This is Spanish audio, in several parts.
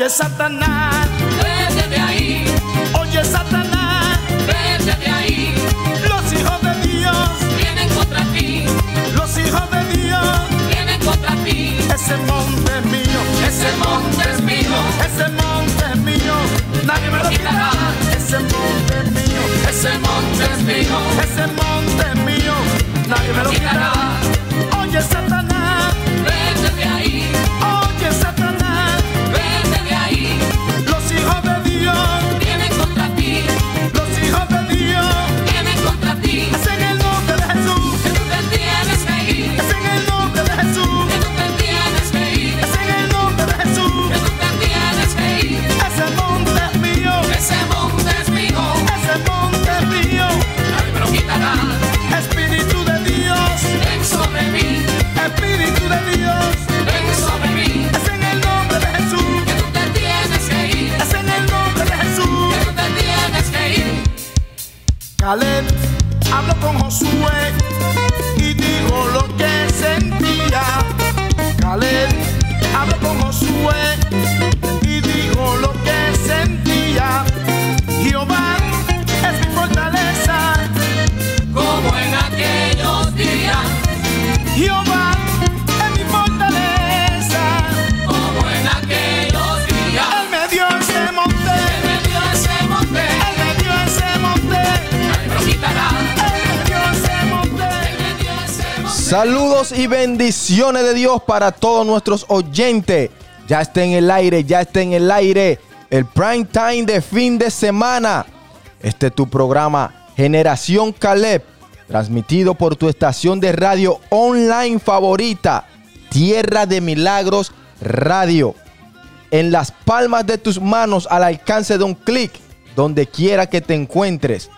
Oye, Satanás, vete de ahí, oye, Satanás, vete de ahí. los hijos de Dios, Vienen contra ti, los hijos de Dios. vienen contra ti. Ese monte es mío, Ese monte es mío, ese monte es mío, nadie me lo quitará. Ese monte es mío, ese monte es mío. ese monte es mío, nadie me lo quitará. Oye, Satanás, Caleb habló con Josué Saludos y bendiciones de Dios para todos nuestros oyentes. Ya está en el aire, ya está en el aire el prime time de fin de semana. Este es tu programa Generación Caleb, transmitido por tu estación de radio online favorita, Tierra de Milagros Radio. En las palmas de tus manos al alcance de un clic, donde quiera que te encuentres.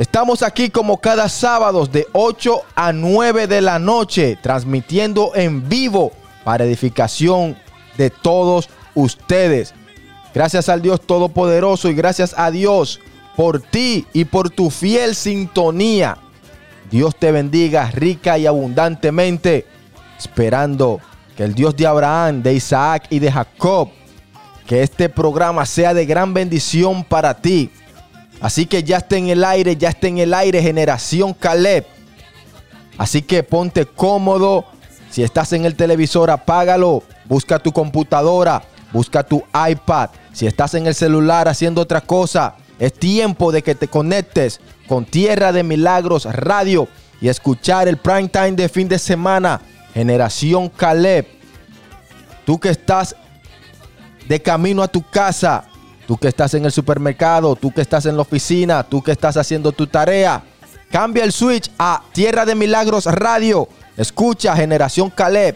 Estamos aquí como cada sábado de 8 a 9 de la noche, transmitiendo en vivo para edificación de todos ustedes. Gracias al Dios Todopoderoso y gracias a Dios por ti y por tu fiel sintonía. Dios te bendiga rica y abundantemente, esperando que el Dios de Abraham, de Isaac y de Jacob, que este programa sea de gran bendición para ti. Así que ya está en el aire, ya está en el aire Generación Caleb. Así que ponte cómodo. Si estás en el televisor, apágalo. Busca tu computadora, busca tu iPad. Si estás en el celular haciendo otra cosa, es tiempo de que te conectes con Tierra de Milagros Radio y escuchar el prime time de fin de semana. Generación Caleb. Tú que estás de camino a tu casa, tú que estás en el supermercado, tú que estás en la oficina, tú que estás haciendo tu tarea, cambia el switch a Tierra de Milagros Radio. Escucha Generación Caleb.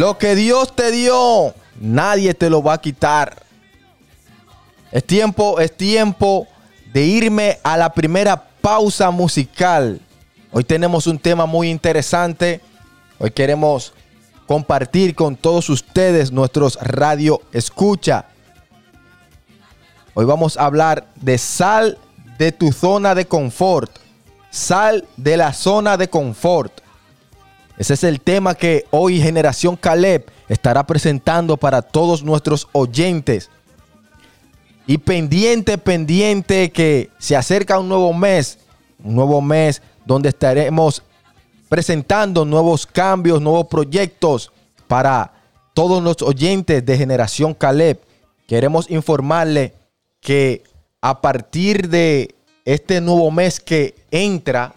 Lo que Dios te dio, nadie te lo va a quitar. Es tiempo, es tiempo de irme a la primera pausa musical. Hoy tenemos un tema muy interesante. Hoy queremos compartir con todos ustedes nuestros radio escucha. Hoy vamos a hablar de sal de tu zona de confort. Sal de la zona de confort. Ese es el tema que hoy Generación Caleb estará presentando para todos nuestros oyentes. Y pendiente, pendiente que se acerca un nuevo mes, un nuevo mes donde estaremos presentando nuevos cambios, nuevos proyectos para todos los oyentes de Generación Caleb. Queremos informarle que a partir de este nuevo mes que entra,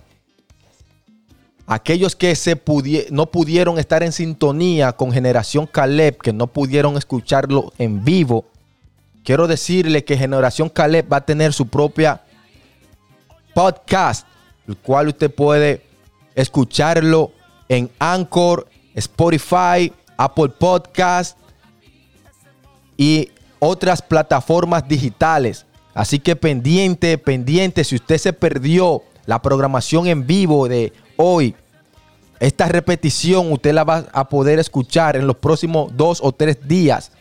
aquellos que se pudi- no pudieron estar en sintonía con Generación Caleb, que no pudieron escucharlo en vivo, quiero decirle que Generación Caleb va a tener su propia podcast, el cual usted puede escucharlo en Anchor, Spotify, Apple Podcast y otras plataformas digitales. Así que pendiente, pendiente, si usted se perdió la programación en vivo de hoy, esta repetición usted la va a poder escuchar en los próximos dos o tres días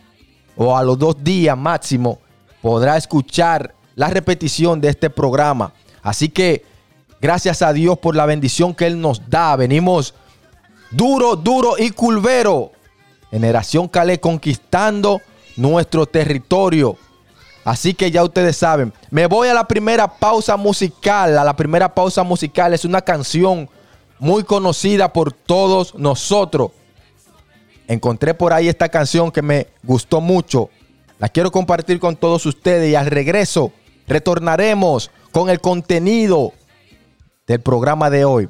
o a los dos días máximo podrá escuchar la repetición de este programa. Así que gracias a Dios por la bendición que Él nos da. Venimos duro, duro y culvero. Generación Calé conquistando nuestro territorio. Así que ya ustedes saben, me voy a la primera pausa musical. A la primera pausa musical es una canción muy conocida por todos nosotros. Encontré por ahí esta canción que me gustó mucho. La quiero compartir con todos ustedes y al regreso retornaremos con el contenido del programa de hoy.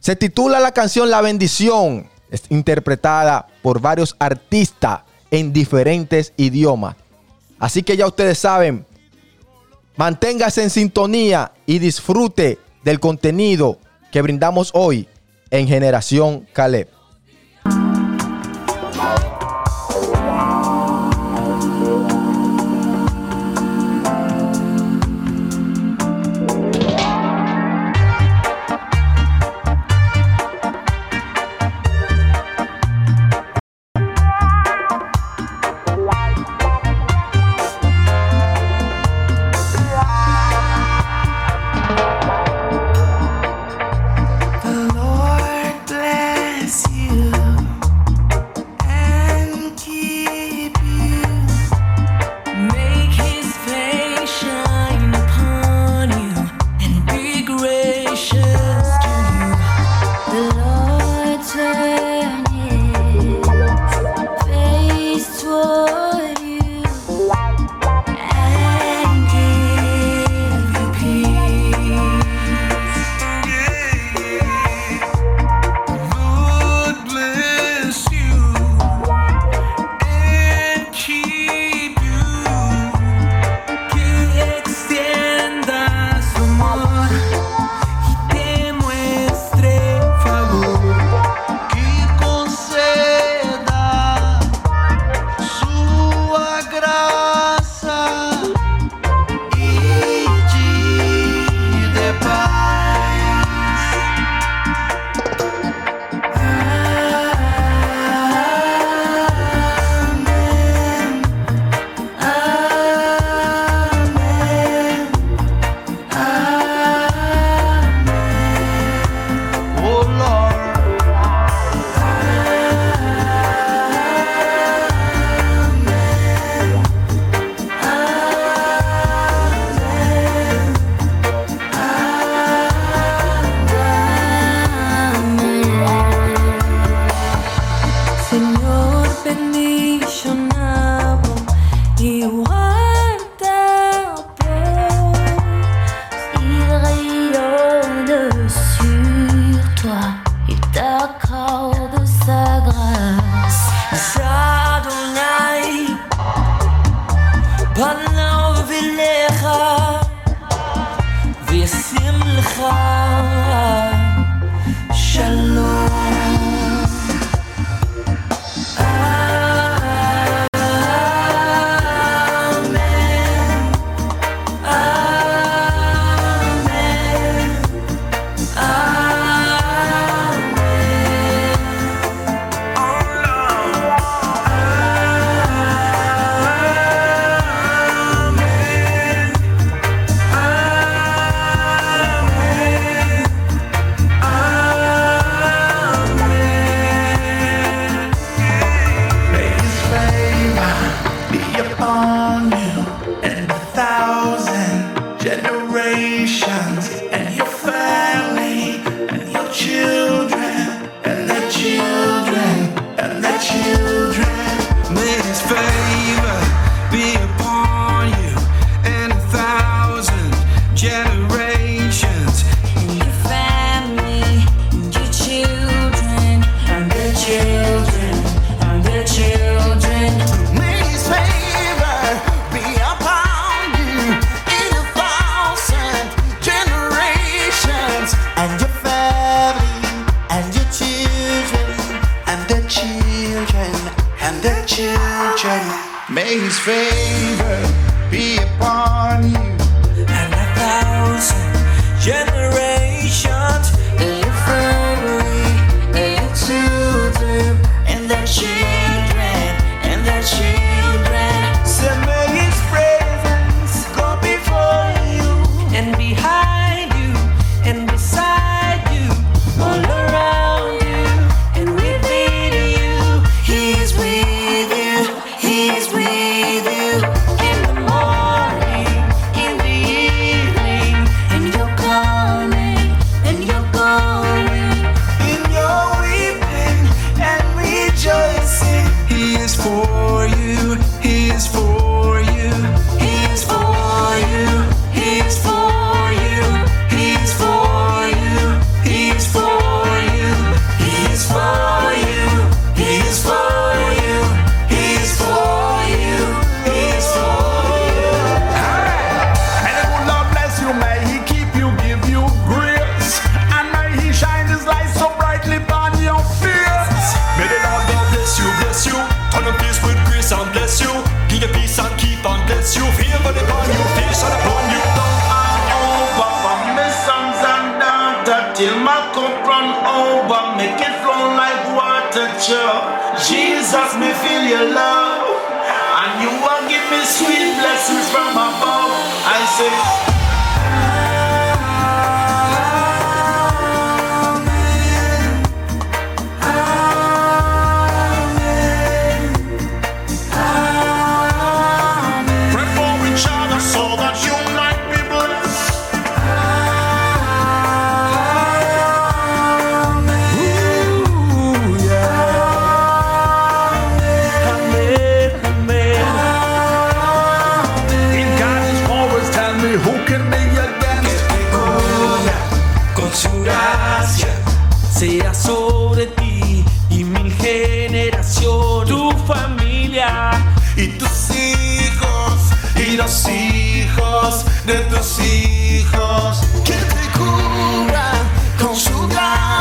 Se titula la canción La bendición. Es interpretada por varios artistas en diferentes idiomas. Así que ya ustedes saben, manténgase en sintonía y disfrute del contenido que brindamos hoy en Generación Caleb.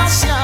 gracias.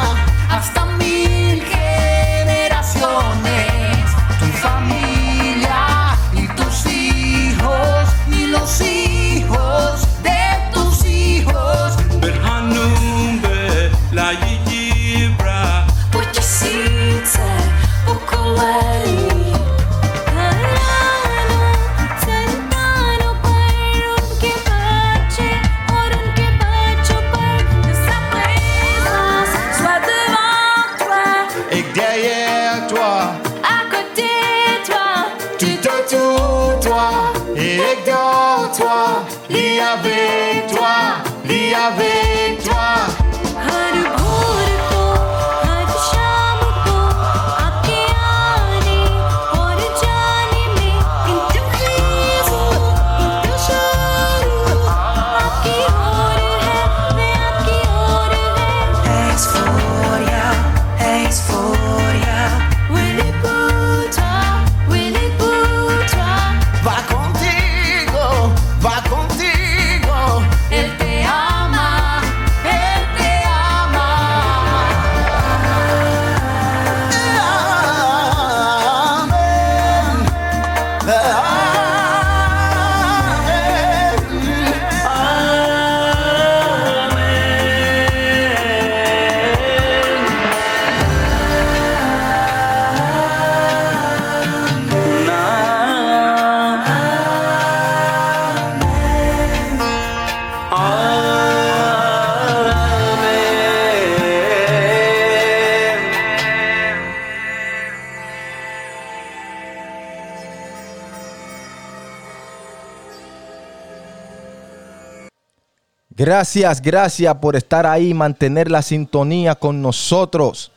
Gracias, gracias por estar ahí, mantener la sintonía con nosotros.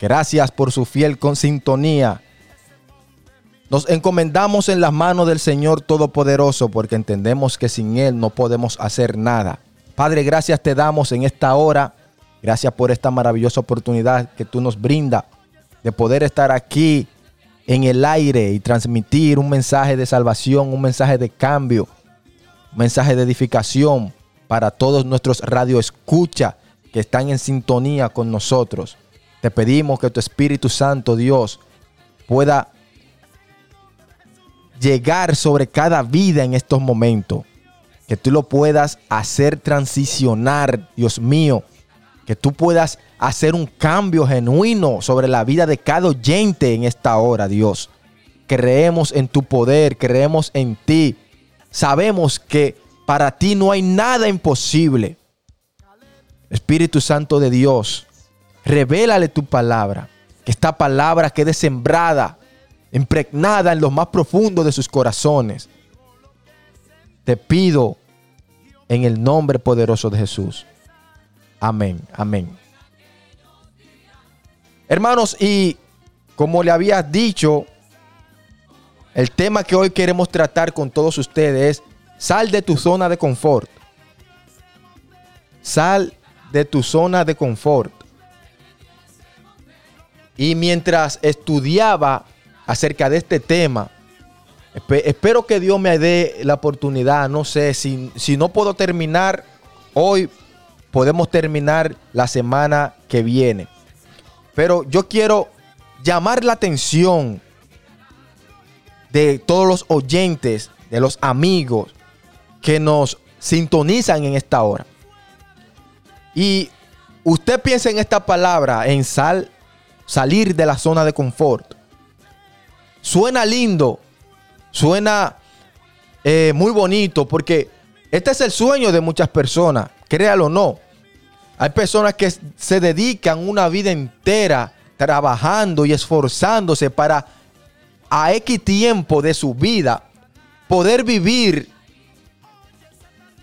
Gracias por su fiel con sintonía. Nos encomendamos en las manos del Señor Todopoderoso porque entendemos que sin Él no podemos hacer nada. Padre, gracias te damos en esta hora. Gracias por esta maravillosa oportunidad que tú nos brindas de poder estar aquí en el aire y transmitir un mensaje de salvación, un mensaje de cambio, mensaje de edificación para todos nuestros radioescucha que están en sintonía con nosotros. Te pedimos que tu Espíritu Santo, Dios, pueda llegar sobre cada vida en estos momentos. Que tú lo puedas hacer transicionar, Dios mío. Que tú puedas hacer un cambio genuino sobre la vida de cada oyente en esta hora, Dios. Creemos en tu poder, creemos en ti Sabemos que para ti no hay nada imposible. Espíritu Santo de Dios, revélale tu palabra, que esta palabra quede sembrada, impregnada en lo más profundo de sus corazones. Te pido en el nombre poderoso de Jesús. Amén, amén. Hermanos, y como le había dicho, el tema que hoy queremos tratar con todos ustedes es sal de tu zona de confort. Sal de tu zona de confort. Y mientras estudiaba acerca de este tema, espe- espero que Dios me dé la oportunidad, no sé, si, si no puedo terminar hoy, podemos terminar la semana que viene. Pero yo quiero llamar la atención de todos los oyentes, de los amigos que nos sintonizan en esta hora. Y usted piensa en esta palabra, en sal, salir de la zona de confort. Suena lindo, suena eh, muy bonito, porque este es el sueño de muchas personas, créalo o no. Hay personas que se dedican una vida entera trabajando y esforzándose para a X tiempo de su vida poder vivir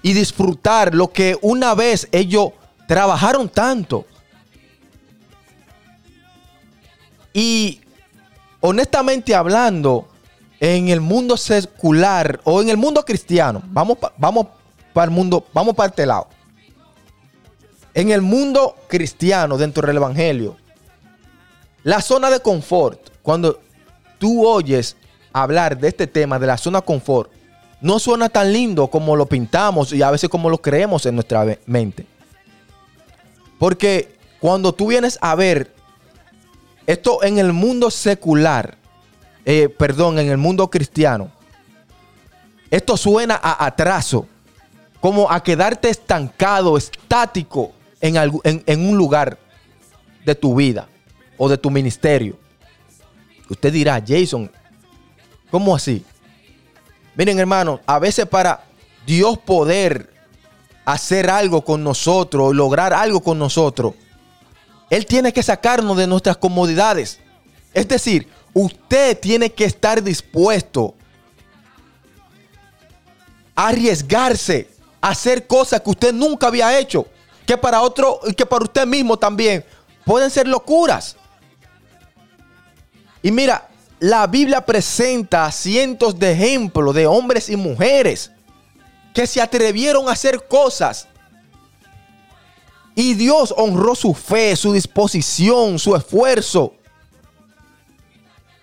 y disfrutar lo que una vez ellos trabajaron tanto. Y honestamente hablando, en el mundo secular o en el mundo cristiano, vamos, vamos para el mundo, vamos para este lado. En el mundo cristiano, dentro del evangelio, la zona de confort, cuando tú oyes hablar de este tema de la zona confort, no suena tan lindo como lo pintamos y a veces como lo creemos en nuestra mente. Porque cuando tú vienes a ver esto en el mundo secular, eh, perdón, en el mundo cristiano, esto suena a atraso, como a quedarte estancado, estático en, en- en un lugar de tu vida o de tu ministerio. Usted dirá, Jason, ¿cómo así? Miren, hermano, a veces para Dios poder hacer algo con nosotros, lograr algo con nosotros, Él tiene que sacarnos de nuestras comodidades. Es decir, usted tiene que estar dispuesto a arriesgarse, a hacer cosas que usted nunca había hecho, que para otro y que para usted mismo también pueden ser locuras. Y mira, la Biblia presenta cientos de ejemplos de hombres y mujeres que se atrevieron a hacer cosas. Y Dios honró su fe, su disposición, su esfuerzo.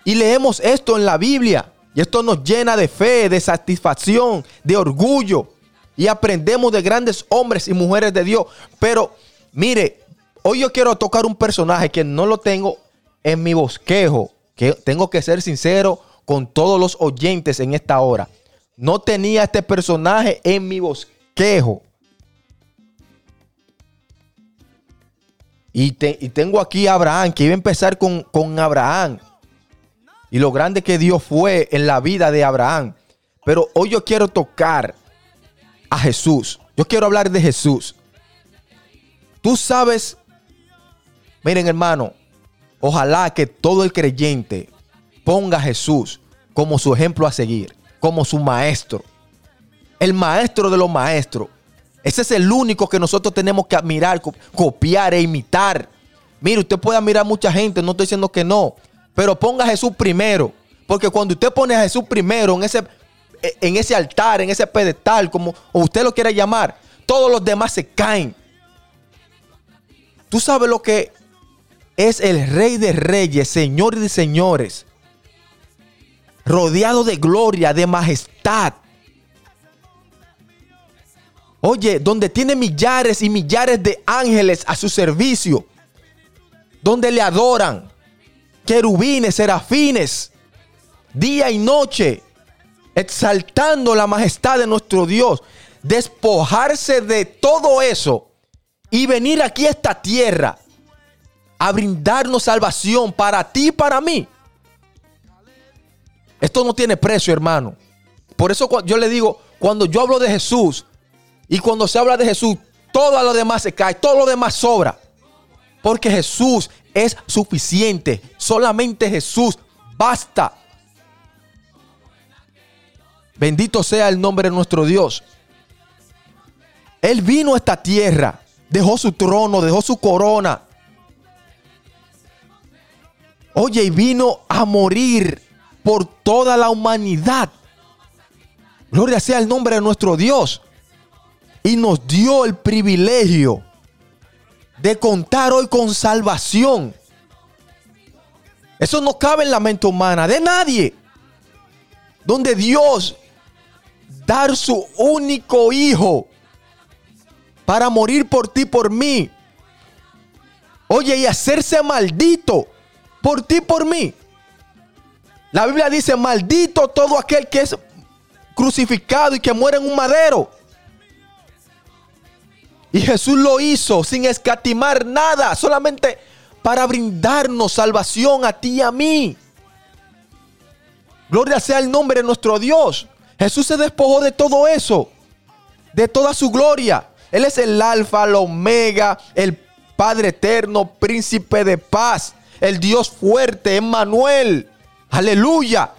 Y leemos esto en la Biblia. Y esto nos llena de fe, de satisfacción, de orgullo. Y aprendemos de grandes hombres y mujeres de Dios. Pero mire, hoy yo quiero tocar un personaje que no lo tengo en mi bosquejo. Tengo que ser sincero con todos los oyentes en esta hora. No tenía este personaje en mi bosquejo. Y tengo aquí a Abraham, que iba a empezar con, con Abraham. Y lo grande que Dios fue en la vida de Abraham. Pero hoy yo quiero tocar a Jesús. Yo quiero hablar de Jesús. Tú sabes, miren hermano, ojalá que todo el creyente ponga a Jesús como su ejemplo a seguir, como su maestro. El maestro de los maestros. Ese es el único que nosotros tenemos que admirar, co- copiar e imitar. Mire, usted puede admirar a mucha gente, no estoy diciendo que no, pero ponga a Jesús primero. Porque cuando usted pone a Jesús primero en ese, en ese altar, en ese pedestal, como usted lo quiera llamar, todos los demás se caen. Tú sabes lo que es el rey de reyes, señor de señores, rodeado de gloria, de majestad. Oye, donde tiene millares y millares de ángeles a su servicio, donde le adoran, querubines, serafines, día y noche, exaltando la majestad de nuestro Dios, despojarse de todo eso y venir aquí a esta tierra a brindarnos salvación para ti y para mí. Esto no tiene precio, hermano. Por eso yo le digo, cuando yo hablo de Jesús y cuando se habla de Jesús, todo lo demás se cae, todo lo demás sobra. Porque Jesús es suficiente. Solamente Jesús basta. Bendito sea el nombre de nuestro Dios. Él vino a esta tierra, dejó su trono, dejó su corona. Oye, y vino a morir por toda la humanidad. Gloria sea el nombre de nuestro Dios. Y nos dio el privilegio de contar hoy con salvación. Eso no cabe en la mente humana de nadie. Donde Dios dar su único hijo para morir por ti, por mí. Oye, y hacerse maldito por ti, por mí. La Biblia dice, maldito todo aquel que es crucificado y que muere en un madero. Y Jesús lo hizo sin escatimar nada, solamente para brindarnos salvación a ti y a mí. Gloria sea el nombre de nuestro Dios. Jesús se despojó de todo eso, de toda su gloria. Él es el alfa, el omega, el Padre eterno, príncipe de paz, el Dios fuerte, Emmanuel. Aleluya.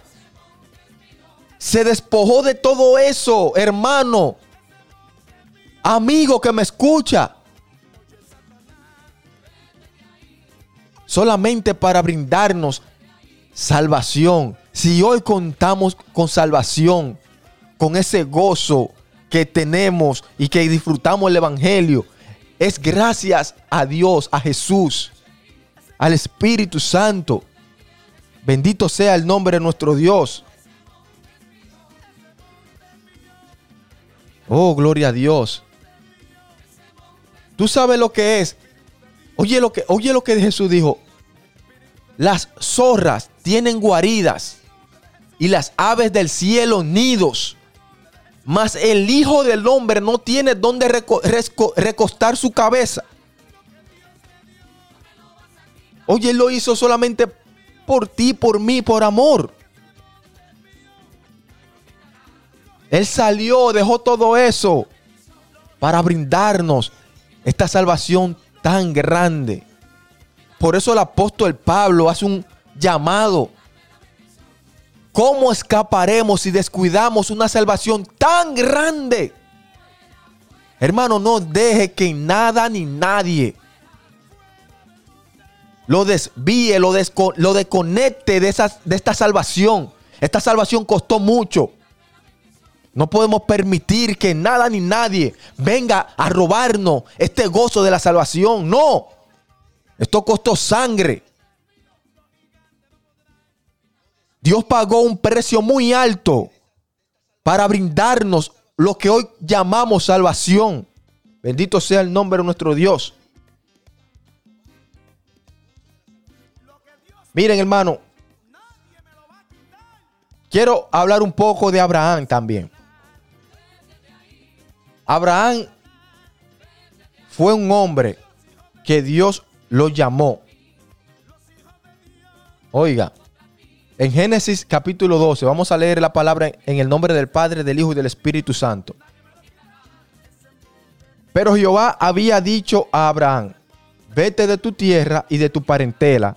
Se despojó de todo eso, hermano. Amigo que me escucha. Solamente para brindarnos salvación. Si hoy contamos con salvación, con ese gozo que tenemos y que disfrutamos el Evangelio, es gracias a Dios, a Jesús, al Espíritu Santo. Bendito sea el nombre de nuestro Dios. Oh, gloria a Dios. Tú sabes lo que es. Oye lo que, oye lo que Jesús dijo. Las zorras tienen guaridas y las aves del cielo nidos. Mas el Hijo del Hombre no tiene donde recostar su cabeza. Oye, Él lo hizo solamente por ti, por mí, por amor. Él salió, dejó todo eso para brindarnos esta salvación tan grande. Por eso el apóstol Pablo hace un llamado. ¿Cómo escaparemos si descuidamos una salvación tan grande? Hermano, no deje que nada ni nadie lo desvíe, lo, desco- lo desconecte de, esas- de esta salvación. Esta salvación costó mucho. No podemos permitir que nada ni nadie venga a robarnos este gozo de la salvación. No. Esto costó sangre. Dios pagó un precio muy alto para brindarnos lo que hoy llamamos salvación. Bendito sea el nombre de nuestro Dios. Miren, hermano, quiero hablar un poco de Abraham también. Abraham fue un hombre que Dios lo llamó. Oiga, en Génesis capítulo 12, vamos a leer la palabra en el nombre del Padre, del Hijo y del Espíritu Santo. Pero Jehová había dicho a Abraham, vete de tu tierra y de tu parentela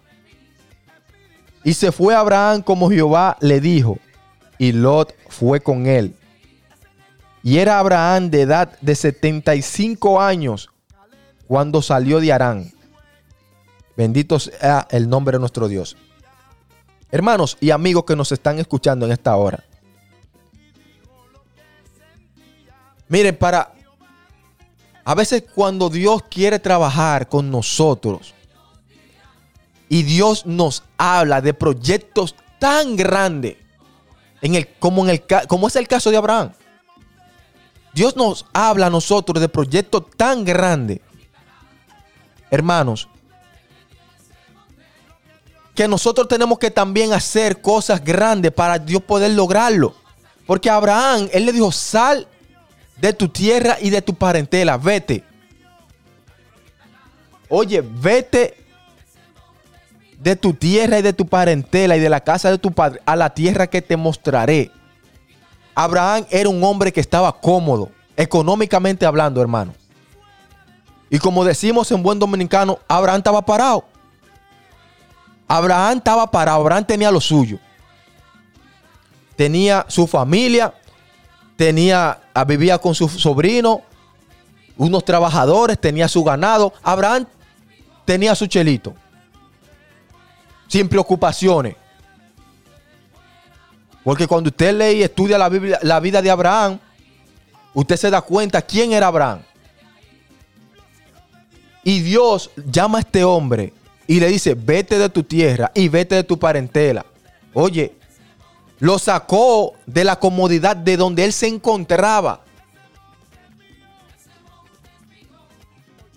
Y se fue Abraham como Jehová le dijo, y Lot fue con él. Y era Abraham de edad de 75 años cuando salió de Arán. Bendito sea el nombre de nuestro Dios. Hermanos y amigos que nos están escuchando en esta hora. Miren, para... A veces cuando Dios quiere trabajar con nosotros y Dios nos habla de proyectos tan grandes en el, como, en el, como es el caso de Abraham. Dios nos habla a nosotros de proyectos tan grandes, hermanos, que nosotros tenemos que también hacer cosas grandes para Dios poder lograrlo. Porque Abraham, él le dijo, sal de tu tierra y de tu parentela, vete. Oye, vete de tu tierra y de tu parentela y de la casa de tu padre a la tierra que te mostraré. Abraham era un hombre que estaba cómodo, económicamente hablando, hermano. Y como decimos en buen dominicano, Abraham estaba parado. Abraham estaba parado, Abraham tenía lo suyo. Tenía su familia, tenía, ah, vivía con su sobrino, unos trabajadores, tenía su ganado. Abraham tenía su chelito, sin preocupaciones. Porque cuando usted lee y estudia la, la vida de Abraham, usted se da cuenta quién era Abraham. Y Dios llama a este hombre y le dice, vete de tu tierra y vete de tu parentela. Oye, lo sacó de la comodidad de donde él se encontraba.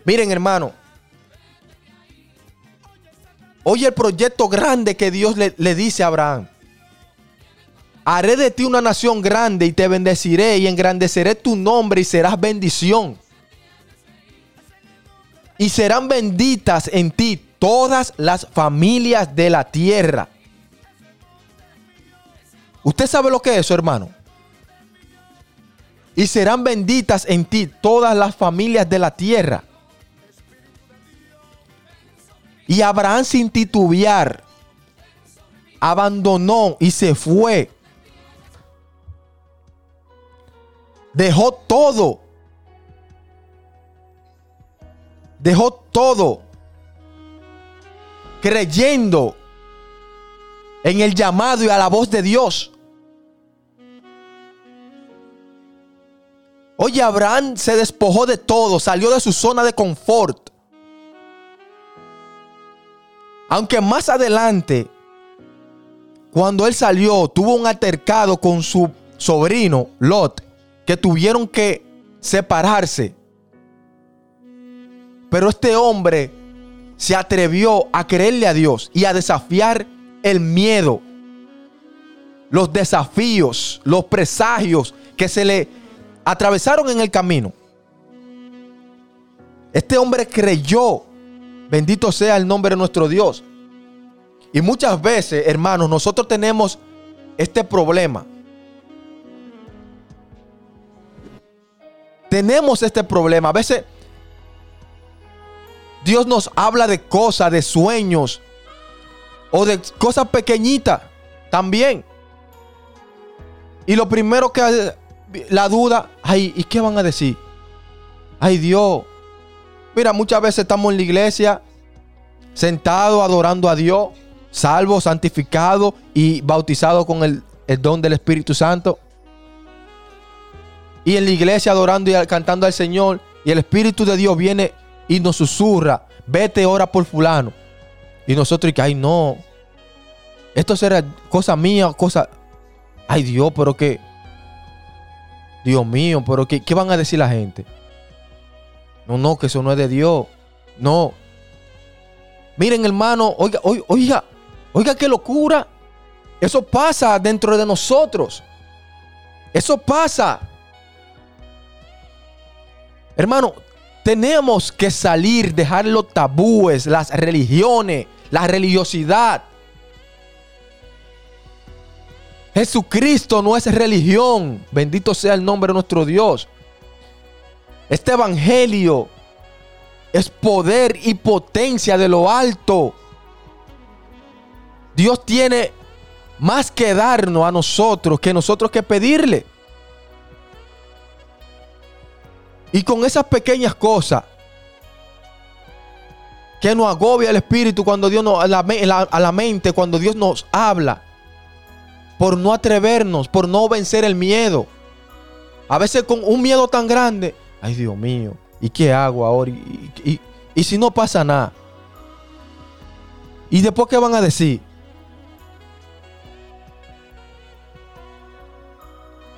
Miren, hermano. Oye el proyecto grande que Dios le, le dice a Abraham. Haré de ti una nación grande y te bendeciré y engrandeceré tu nombre y serás bendición. Y serán benditas en ti todas las familias de la tierra. ¿Usted sabe lo que es eso, hermano? Y serán benditas en ti todas las familias de la tierra. Y Abraham sin titubear abandonó y se fue. Dejó todo. Dejó todo. Creyendo en el llamado y a la voz de Dios. Oye, Abraham se despojó de todo, salió de su zona de confort. Aunque más adelante, cuando él salió, tuvo un altercado con su sobrino, Lot, que tuvieron que separarse. Pero este hombre se atrevió a creerle a Dios y a desafiar el miedo, los desafíos, los presagios que se le atravesaron en el camino. Este hombre creyó, bendito sea el nombre de nuestro Dios. Y muchas veces, hermanos, nosotros tenemos este problema. Tenemos este problema. A veces Dios nos habla de cosas, de sueños o de cosas pequeñitas también. Y lo primero que la duda, ay, ¿y qué van a decir? Ay Dios. Mira, muchas veces estamos en la iglesia sentados adorando a Dios, salvo, santificado y bautizado con el, don del Espíritu Santo. Y en la iglesia adorando y cantando al Señor. Y el Espíritu de Dios viene y nos susurra, vete ora por fulano. Y nosotros, y que, ay no, esto será cosa mía, cosa, ay Dios, pero que, Dios mío, pero que, ¿qué van a decir la gente? No, no, que eso no es de Dios. No. Miren, hermano, oiga, oiga, oiga, qué locura. Eso pasa dentro de nosotros. Eso pasa. Hermano, tenemos que salir, dejar los tabúes, las religiones, la religiosidad. Jesucristo no es religión. Bendito sea el nombre de nuestro Dios. Este evangelio es poder y potencia de lo alto. Dios tiene más que darnos a nosotros que nosotros que pedirle. Y con esas pequeñas cosas que nos agobia el espíritu cuando Dios nos a la, a la mente, cuando Dios nos habla, por no atrevernos, por no vencer el miedo. A veces con un miedo tan grande. Ay, Dios mío. ¿Y qué hago ahora? ¿Y, y- si no pasa nada? ¿Y después qué van a decir?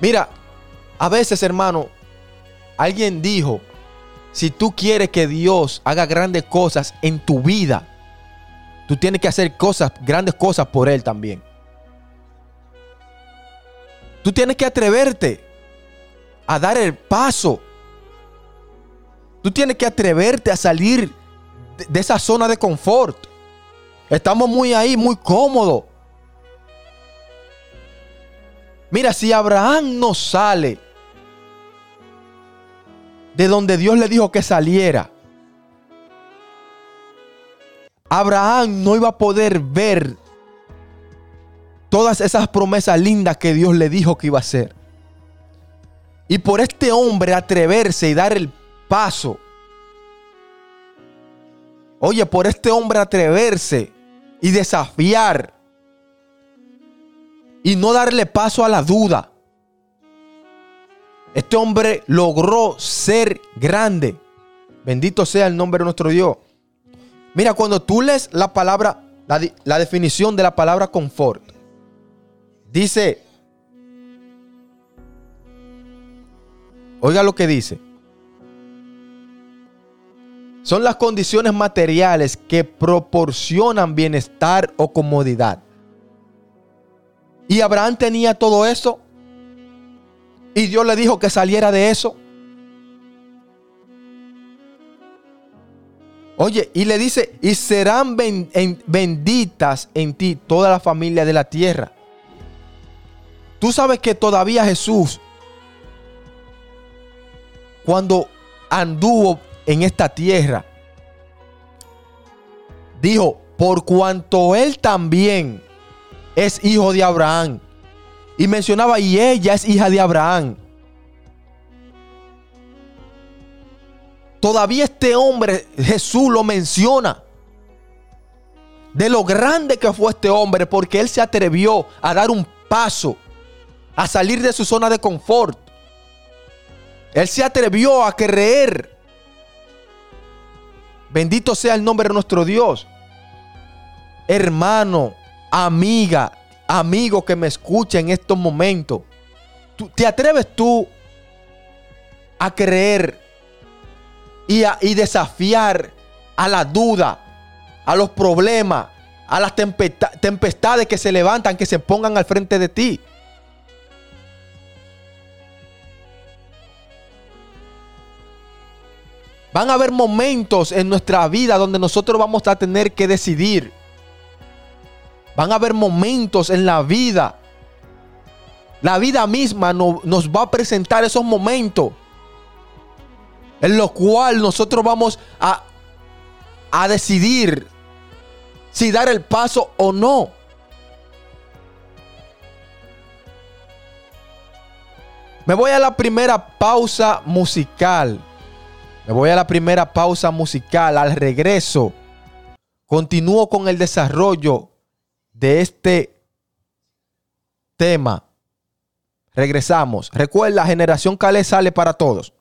Mira, a veces, hermano, alguien dijo, si tú quieres que Dios haga grandes cosas en tu vida, tú tienes que hacer cosas, grandes cosas por Él también. Tú tienes que atreverte a dar el paso. Tú tienes que atreverte a salir de, esa zona de confort. Estamos muy ahí, muy cómodos. Mira, si Abraham no sale de donde Dios le dijo que saliera, Abraham no iba a poder ver todas esas promesas lindas que Dios le dijo que iba a hacer. Y por este hombre atreverse y dar el paso. Oye, por este hombre atreverse y desafiar y no darle paso a la duda. Este hombre logró ser grande. Bendito sea el nombre de nuestro Dios. Mira, cuando tú lees la palabra, la, la definición de la palabra confort, dice, oiga lo que dice. Son las condiciones materiales que proporcionan bienestar o comodidad. Y Abraham tenía todo eso. Y Dios le dijo que saliera de eso. Oye, y le dice, y serán ben- en- benditas en ti toda la familia de la tierra. Tú sabes que todavía Jesús, cuando anduvo en esta tierra, dijo, por cuanto él también es hijo de Abraham. Y mencionaba, y ella es hija de Abraham. Todavía este hombre, Jesús lo menciona. De lo grande que fue este hombre, porque él se atrevió a dar un paso, a salir de su zona de confort. Él se atrevió a creer. Bendito sea el nombre de nuestro Dios. Hermano, amiga, amigo que me escucha en estos momentos. ¿tú- ¿Te atreves tú a creer y, a- desafiar a la duda, a los problemas, a las tempesta- tempestades que se levantan, que se pongan al frente de ti? Van a haber momentos en nuestra vida donde nosotros vamos a tener que decidir. Van a haber momentos en la vida. La vida misma no- nos va a presentar esos momentos en los cuales nosotros vamos a, a decidir si dar el paso o no. Me voy a la primera pausa musical. Me voy a la primera pausa musical. Al regreso, continúo con el desarrollo de este tema. Regresamos. Recuerda, Generación Calé sale para todos.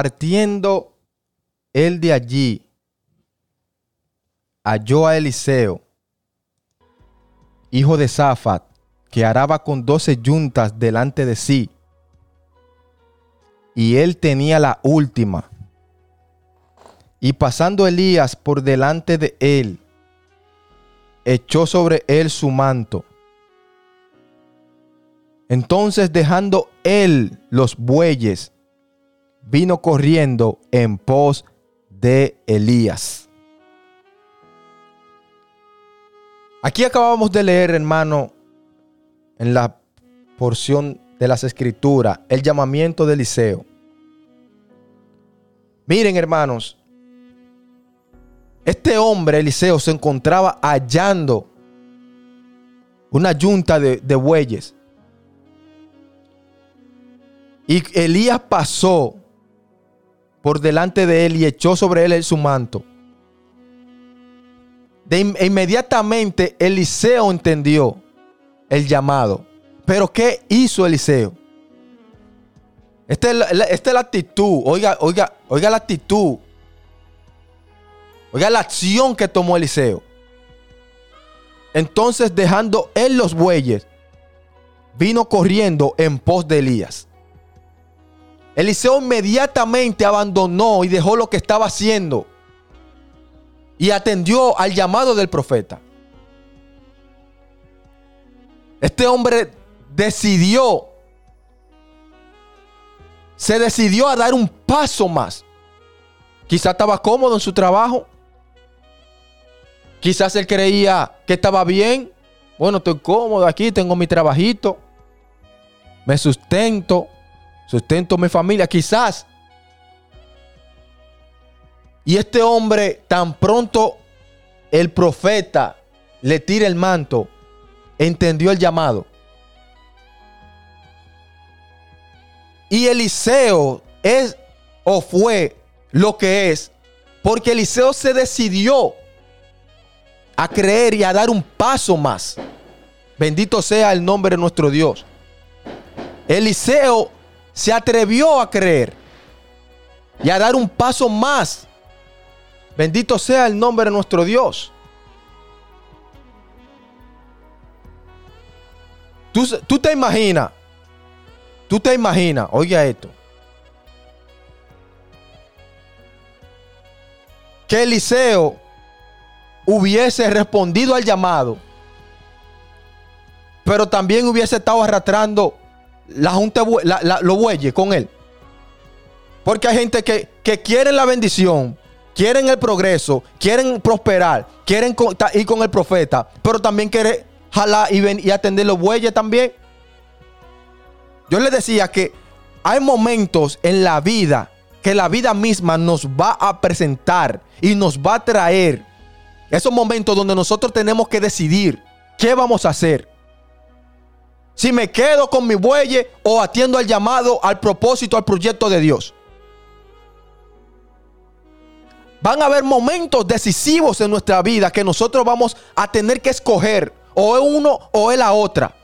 Partiendo él de allí, halló a Eliseo, hijo de Safat, que araba con doce yuntas delante de sí, y él tenía la última. Y pasando Elías por delante de él, echó sobre él su manto. Entonces dejando él los bueyes, vino corriendo en pos de Elías. Aquí acabamos de leer, hermano, en la porción de las escrituras, el llamamiento de Eliseo. Miren, hermanos, este hombre, Eliseo, se encontraba hallando una yunta de, de bueyes. Y Elías pasó por delante de él y echó sobre él su manto. De e inmediatamente Eliseo entendió el llamado. Pero ¿qué hizo Eliseo? Esta es la- esta es la actitud. Oiga, oiga, oiga la actitud. Oiga la acción que tomó Eliseo. Entonces dejando él los bueyes, vino corriendo en pos de Elías. Eliseo inmediatamente abandonó y dejó lo que estaba haciendo y atendió al llamado del profeta. Este hombre decidió, se decidió a dar un paso más. Quizás estaba cómodo en su trabajo. Quizás él creía que estaba bien. Bueno, estoy cómodo aquí, tengo mi trabajito. Me sustento, sustento mi familia. Quizás. Y este hombre, tan pronto el profeta le tira el manto, entendió el llamado. Y Eliseo es o fue lo que es, porque Eliseo se decidió a creer y a dar un paso más. Bendito sea el nombre de nuestro Dios. Eliseo se atrevió a creer y a dar un paso más. Bendito sea el nombre de nuestro Dios. Tú, tú te imaginas, tú te imaginas, oiga esto, que Eliseo hubiese respondido al llamado, pero también hubiese estado arrastrando la junta, la- la- bueyes con él. Porque hay gente que, que quieren la bendición, quieren el progreso, quieren prosperar, quieren ir con el profeta, pero también quiere jalar y, ven- y atender los bueyes también. Yo le decía que hay momentos en la vida que la vida misma nos va a presentar y nos va a traer esos momentos donde nosotros tenemos que decidir qué vamos a hacer. Si me quedo con mi bueyes o atiendo al llamado, al propósito, al proyecto de Dios. Van a haber momentos decisivos en nuestra vida que nosotros vamos a tener que escoger o es uno o es la otra.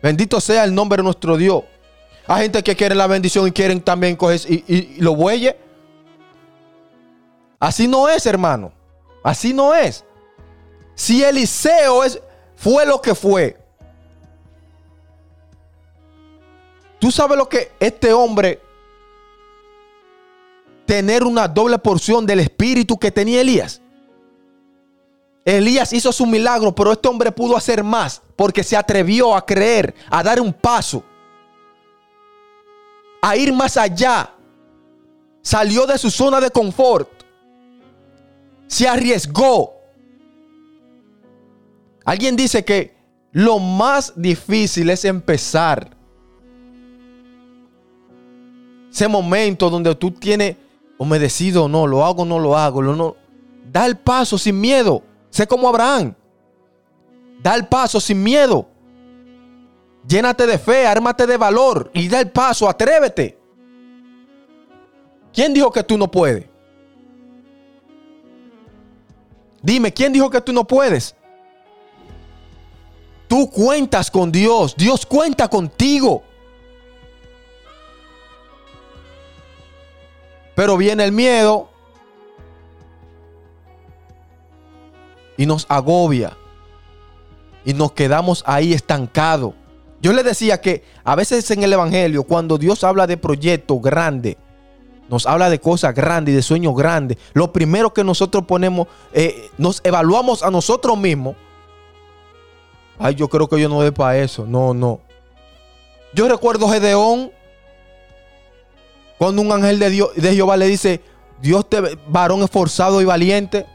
Bendito sea el nombre de nuestro Dios. Hay gente que quiere la bendición y quieren también coger y, y, y los bueyes. Así no es, hermano. Así no es. Si Eliseo es, fue lo que fue. Tú sabes lo que este hombre tener una doble porción del espíritu que tenía Elías. Elías hizo su milagro, pero este hombre pudo hacer más porque se atrevió a creer, a dar un paso, a ir más allá. Salió de su zona de confort. Se arriesgó. Alguien dice que lo más difícil es empezar. Ese momento donde tú tienes, o me decido o no, lo hago o no lo hago, lo no. Da el paso sin miedo. Sé como Abraham. Da el paso sin miedo. Llénate de fe, ármate de valor y da el paso, atrévete. ¿Quién dijo que tú no puedes? Dime, ¿quién dijo que tú no puedes? Tú cuentas con Dios, Dios cuenta contigo. Pero viene el miedo y nos agobia y nos quedamos ahí estancados. Yo le decía que a veces en el Evangelio, cuando Dios habla de proyectos grandes, nos habla de cosas grandes y de sueños grandes, lo primero que nosotros ponemos, eh, nos evaluamos a nosotros mismos. Ay, yo creo que yo no doy para eso. No, no. Yo recuerdo Gedeón cuando un ángel de, Dios, de Jehová le dice, Dios te varón esforzado y valiente.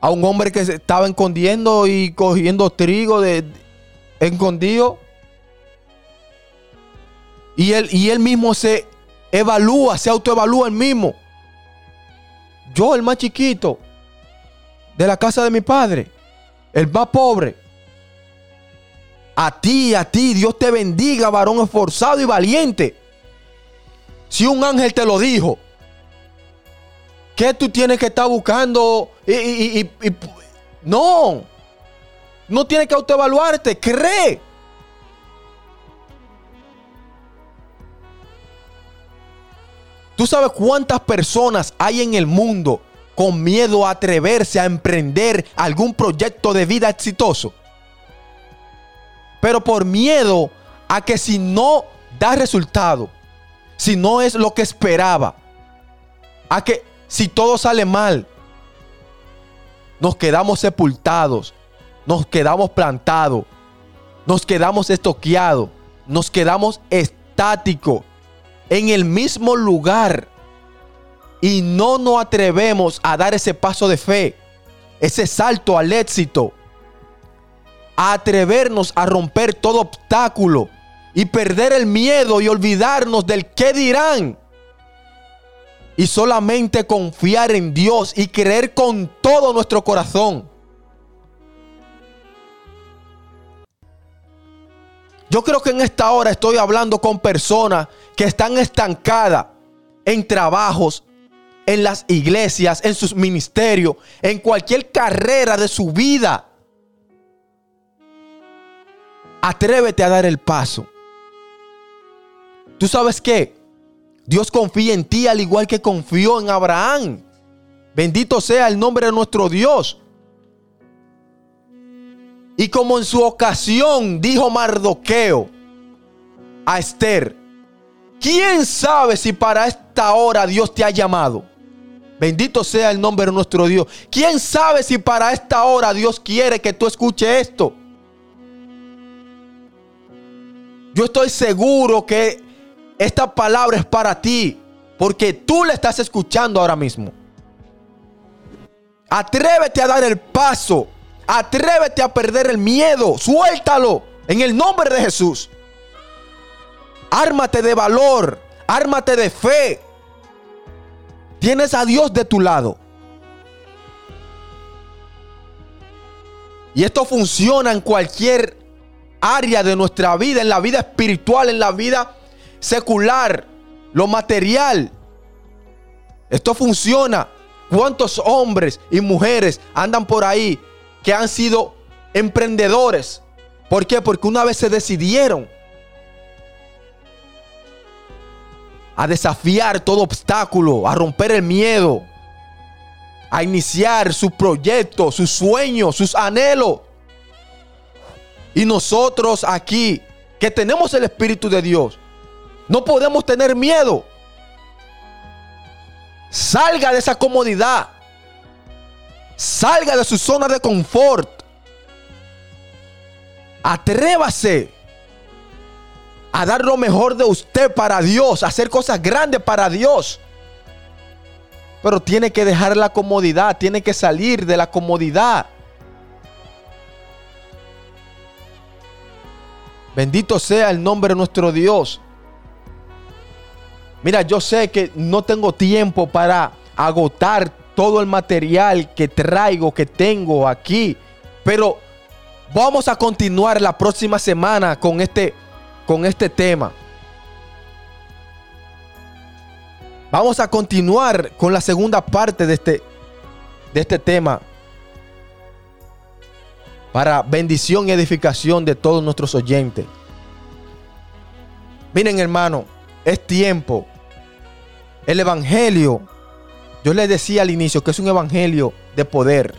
A un hombre que se estaba escondiendo y cogiendo trigo de, de- escondido. Y él, y él mismo se evalúa, se autoevalúa él mismo. Yo, el más chiquito de la casa de mi padre, el más pobre. A ti, a ti, Dios te bendiga, varón esforzado y valiente. Si un ángel te lo dijo, ¿qué tú tienes que estar buscando? Y, y- no, no tienes que autoevaluarte, cree. ¿Tú sabes cuántas personas hay en el mundo con miedo a atreverse a emprender algún proyecto de vida exitoso? Pero por miedo a que si no da resultado, si no es lo que esperaba, a que si todo sale mal, nos quedamos sepultados, nos quedamos plantados, nos quedamos estoqueados, nos quedamos estáticos en el mismo lugar y no nos atrevemos a dar ese paso de fe, ese salto al éxito, atrevernos a romper todo obstáculo y perder el miedo y olvidarnos del qué dirán. Y solamente confiar en Dios y creer con todo nuestro corazón. Yo creo que en esta hora estoy hablando con personas que están estancadas en trabajos, en las iglesias, en sus ministerios, en cualquier carrera de su vida. Atrévete a dar el paso. ¿Tú sabes qué? Dios confía en ti al igual que confió en Abraham. Bendito sea el nombre de nuestro Dios. Y como en su ocasión dijo Mardoqueo a Esther, ¿quién sabe si para esta hora Dios te ha llamado? Bendito sea el nombre de nuestro Dios. ¿Quién sabe si para esta hora Dios quiere que tú escuches esto? Yo estoy seguro que esta palabra es para ti, porque tú la estás escuchando ahora mismo. Atrévete a dar el paso. Atrévete a perder el miedo. Suéltalo en el nombre de Jesús. Ármate de valor. Ármate de fe. Tienes a Dios de tu lado. Y esto funciona en cualquier área de nuestra vida, en la vida espiritual, en la vida secular, lo material. Esto funciona. ¿Cuántos hombres y mujeres andan por ahí que han sido emprendedores? ¿Por qué? Porque una vez se decidieron a desafiar todo obstáculo, a romper el miedo, a iniciar sus proyectos, sus sueños, sus anhelos. Y nosotros aquí, que tenemos el Espíritu de Dios, no podemos tener miedo. Salga de esa comodidad. Salga de su zona de confort. Atrévase a dar lo mejor de usted para Dios, a hacer cosas grandes para Dios. Pero tiene que dejar la comodidad, tiene que salir de la comodidad. Bendito sea el nombre de nuestro Dios. Mira, yo sé que no tengo tiempo para agotar todo el material que traigo, que tengo aquí, pero vamos a continuar la próxima semana con este, con este tema. Vamos a continuar con la segunda parte de este, de este tema para bendición y edificación de todos nuestros oyentes. Miren, hermano, es tiempo. El Evangelio, yo les decía al inicio que es un Evangelio de poder.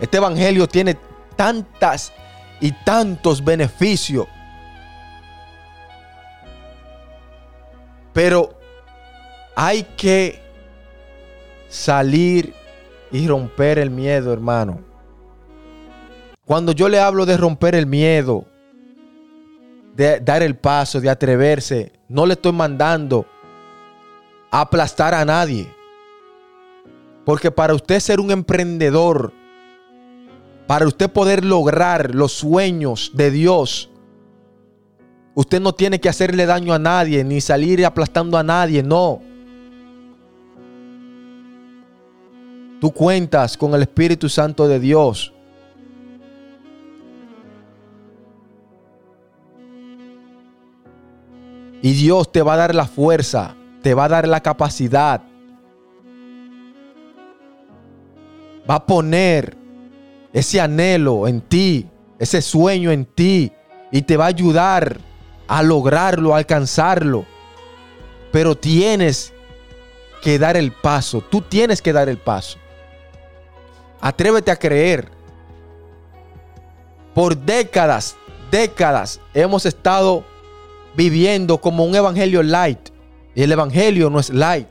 Este Evangelio tiene tantas y tantos beneficios. Pero hay que salir y romper el miedo, hermano. Cuando yo le hablo de romper el miedo, de dar el paso, de atreverse, no le estoy mandando a aplastar a nadie. Porque para usted ser un emprendedor, para usted poder lograr los sueños de Dios, usted no tiene que hacerle daño a nadie, ni salir aplastando a nadie, no. Tú cuentas con el Espíritu Santo de Dios. Y Dios te va a dar la fuerza, te va a dar la capacidad. Va a poner ese anhelo en ti, ese sueño en ti y te va a ayudar a lograrlo, a alcanzarlo. Pero tienes que dar el paso, tú tienes que dar el paso. Atrévete a creer. Por décadas, décadas hemos estado viviendo como un evangelio light. Y el evangelio no es light.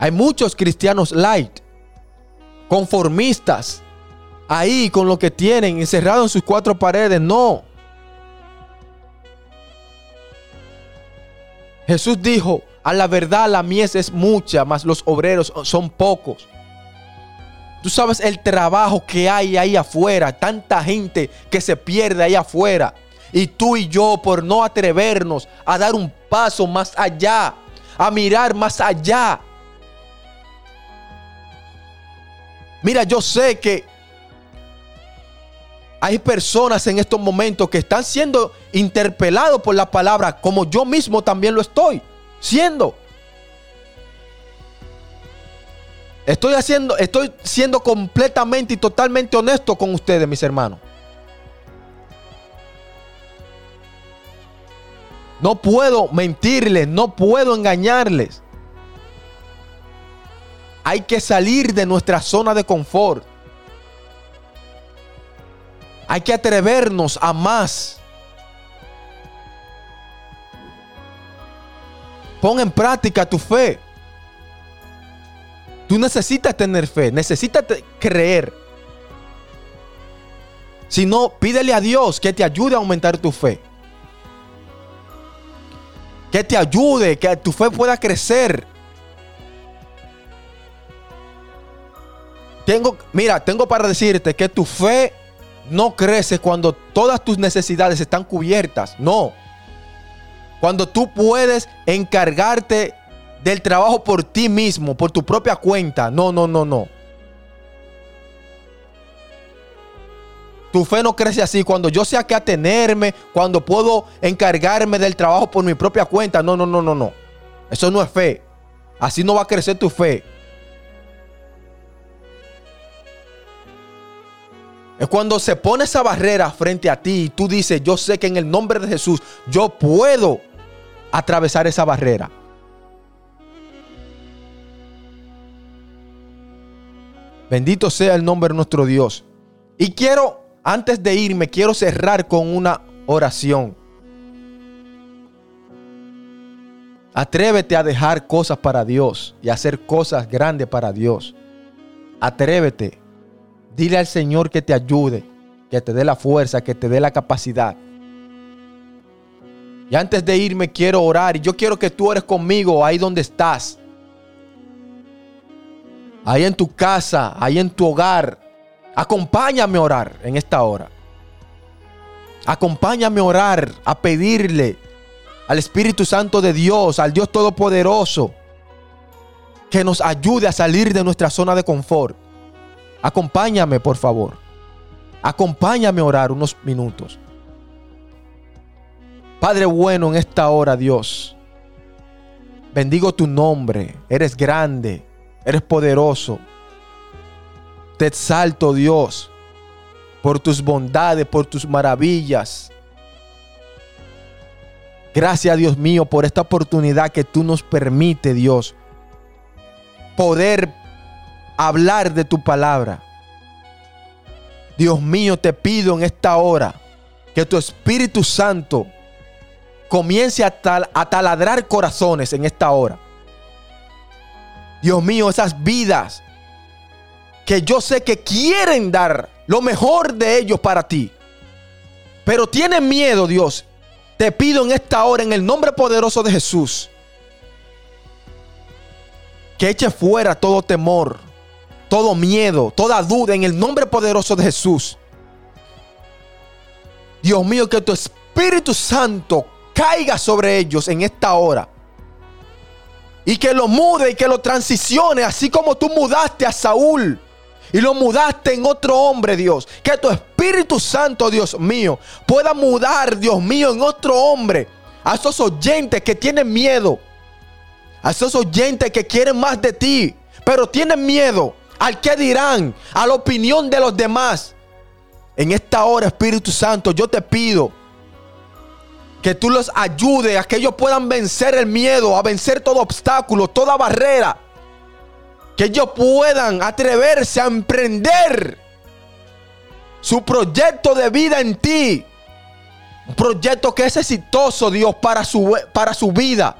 Hay muchos cristianos light, conformistas, ahí con lo que tienen, encerrados en sus cuatro paredes. No. Jesús dijo, a la verdad la mies es mucha, mas los obreros son pocos. Tú sabes el trabajo que hay ahí afuera, tanta gente que se pierde ahí afuera. Y tú y yo por no atrevernos a dar un paso más allá, a mirar más allá. Mira, yo sé que hay personas en estos momentos que están siendo interpelados por la palabra, como yo mismo también lo estoy siendo. Estoy haciendo, estoy siendo completamente y totalmente honesto con ustedes, mis hermanos. No puedo mentirles, no puedo engañarles. Hay que salir de nuestra zona de confort. Hay que atrevernos a más. Pon en práctica tu fe. Tú necesitas tener fe, necesitas creer. Si no, pídele a Dios que te ayude a aumentar tu fe. Que te ayude, que tu fe pueda crecer. Tengo, mira, tengo para decirte que tu fe no crece cuando todas tus necesidades están cubiertas. No. Cuando tú puedes encargarte del trabajo por ti mismo, por tu propia cuenta. No, no, no, no. Tu fe no crece así. Cuando yo sé a qué atenerme, cuando puedo encargarme del trabajo por mi propia cuenta. No, no, no, no, no. Eso no es fe. Así no va a crecer tu fe. Es cuando se pone esa barrera frente a ti y tú dices, yo sé que en el nombre de Jesús yo puedo atravesar esa barrera. Bendito sea el nombre de nuestro Dios. Y quiero, antes de irme, quiero cerrar con una oración. Atrévete a dejar cosas para Dios y hacer cosas grandes para Dios. Atrévete. Dile al Señor que te ayude, que te dé la fuerza, que te dé la capacidad. Y antes de irme quiero orar y yo quiero que tú ores conmigo ahí donde estás. Ahí en tu casa, ahí en tu hogar. Acompáñame a orar en esta hora. Acompáñame a orar, a pedirle al Espíritu Santo de Dios, al Dios Todopoderoso, que nos ayude a salir de nuestra zona de confort. Acompáñame, por favor. Acompáñame a orar unos minutos. Padre bueno, en esta hora, Dios, bendigo tu nombre. Eres grande, eres poderoso. Te exalto, Dios, por tus bondades, por tus maravillas. Gracias, Dios mío, por esta oportunidad que tú nos permite, Dios, poder hablar de tu palabra. Dios mío, te pido en esta hora que tu Espíritu Santo comience a, tal- a taladrar corazones en esta hora. Dios mío, esas vidas que yo sé que quieren dar lo mejor de ellos para ti, pero tienen miedo, Dios. Te pido en esta hora, en el nombre poderoso de Jesús, que eche fuera todo temor, todo miedo, toda duda en el nombre poderoso de Jesús. Dios mío, que tu Espíritu Santo caiga sobre ellos en esta hora. Y que lo mude y que lo transicione, así como tú mudaste a Saúl y lo mudaste en otro hombre, Dios. Que tu Espíritu Santo, Dios mío, pueda mudar, Dios mío, en otro hombre. A esos oyentes que tienen miedo. A esos oyentes que quieren más de ti, pero tienen miedo al que dirán, a la opinión de los demás. En esta hora, Espíritu Santo, yo te pido que tú los ayudes a que ellos puedan vencer el miedo, a vencer todo obstáculo, toda barrera. Que ellos puedan atreverse a emprender su proyecto de vida en ti. Un proyecto que es exitoso, Dios, para su, para su vida.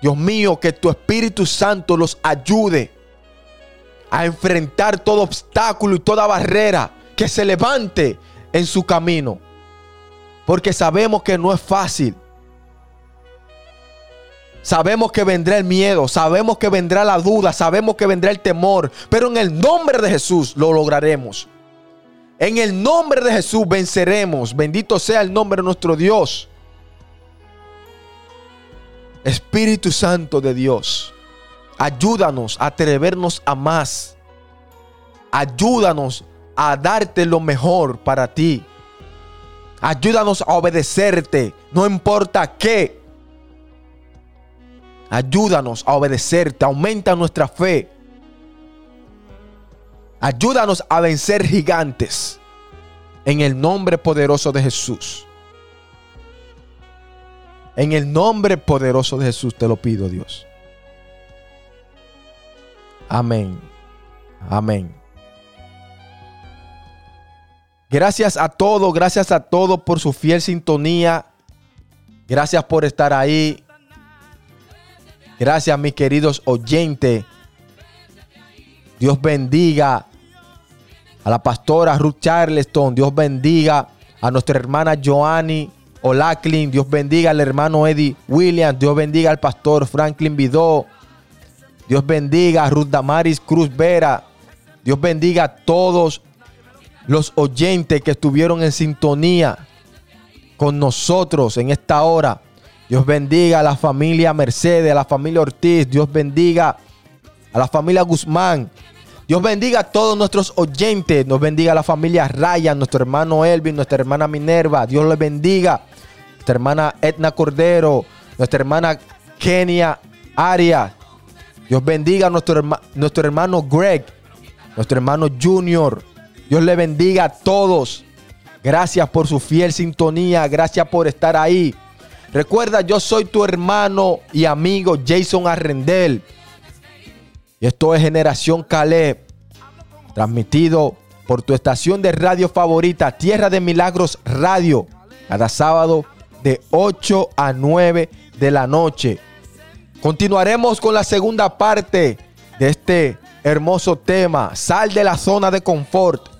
Dios mío, que tu Espíritu Santo los ayude a enfrentar todo obstáculo y toda barrera que se levante en su camino. Porque sabemos que no es fácil. Sabemos que vendrá el miedo, sabemos que vendrá la duda, sabemos que vendrá el temor, pero en el nombre de Jesús lo lograremos. En el nombre de Jesús venceremos. Bendito sea el nombre de nuestro Dios. Espíritu Santo de Dios, ayúdanos a atrevernos a más. Ayúdanos a darte lo mejor para ti. Ayúdanos a obedecerte, no importa qué. Ayúdanos a obedecerte, aumenta nuestra fe. Ayúdanos a vencer gigantes en el nombre poderoso de Jesús. En el nombre poderoso de Jesús te lo pido, Dios. Amén. Amén. Gracias a todos, gracias a todos por su fiel sintonía. Gracias por estar ahí. Gracias, mis queridos oyentes. Dios bendiga a la pastora Ruth Charleston. Dios bendiga a nuestra hermana Joanny Olaclin. Dios bendiga al hermano Eddie Williams. Dios bendiga al pastor Franklin Vidó. Dios bendiga a Ruth Damaris Cruz Vera. Dios bendiga a todos los oyentes que estuvieron en sintonía con nosotros en esta hora. Dios bendiga a la familia Mercedes, a la familia Ortiz. Dios bendiga a la familia Guzmán. Dios bendiga a todos nuestros oyentes. Nos bendiga a la familia Ryan, nuestro hermano Elvin, nuestra hermana Minerva. Dios les bendiga. Nuestra hermana Edna Cordero, nuestra hermana Kenia Arias. Dios bendiga a nuestro, nuestro hermano Greg, nuestro hermano Junior. Dios le bendiga a todos. Gracias por su fiel sintonía. Gracias por estar ahí. Recuerda, yo soy tu hermano y amigo Jason Arrendel. Y esto es Generación Caleb. Transmitido por tu estación de radio favorita, Tierra de Milagros Radio. Cada sábado de 8 a 9 de la noche. Continuaremos con la segunda parte de este hermoso tema. Sal de la zona de confort.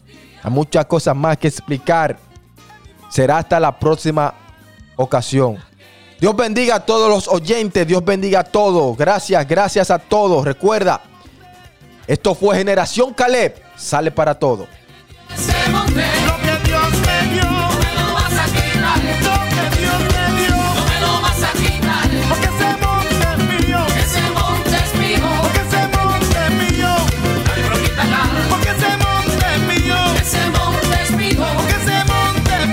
Hay muchas cosas más que explicar. Será hasta la próxima ocasión. Dios bendiga a todos los oyentes. Dios bendiga a todos. Gracias, gracias a todos. Recuerda, esto fue Generación Caleb. Sale para todo.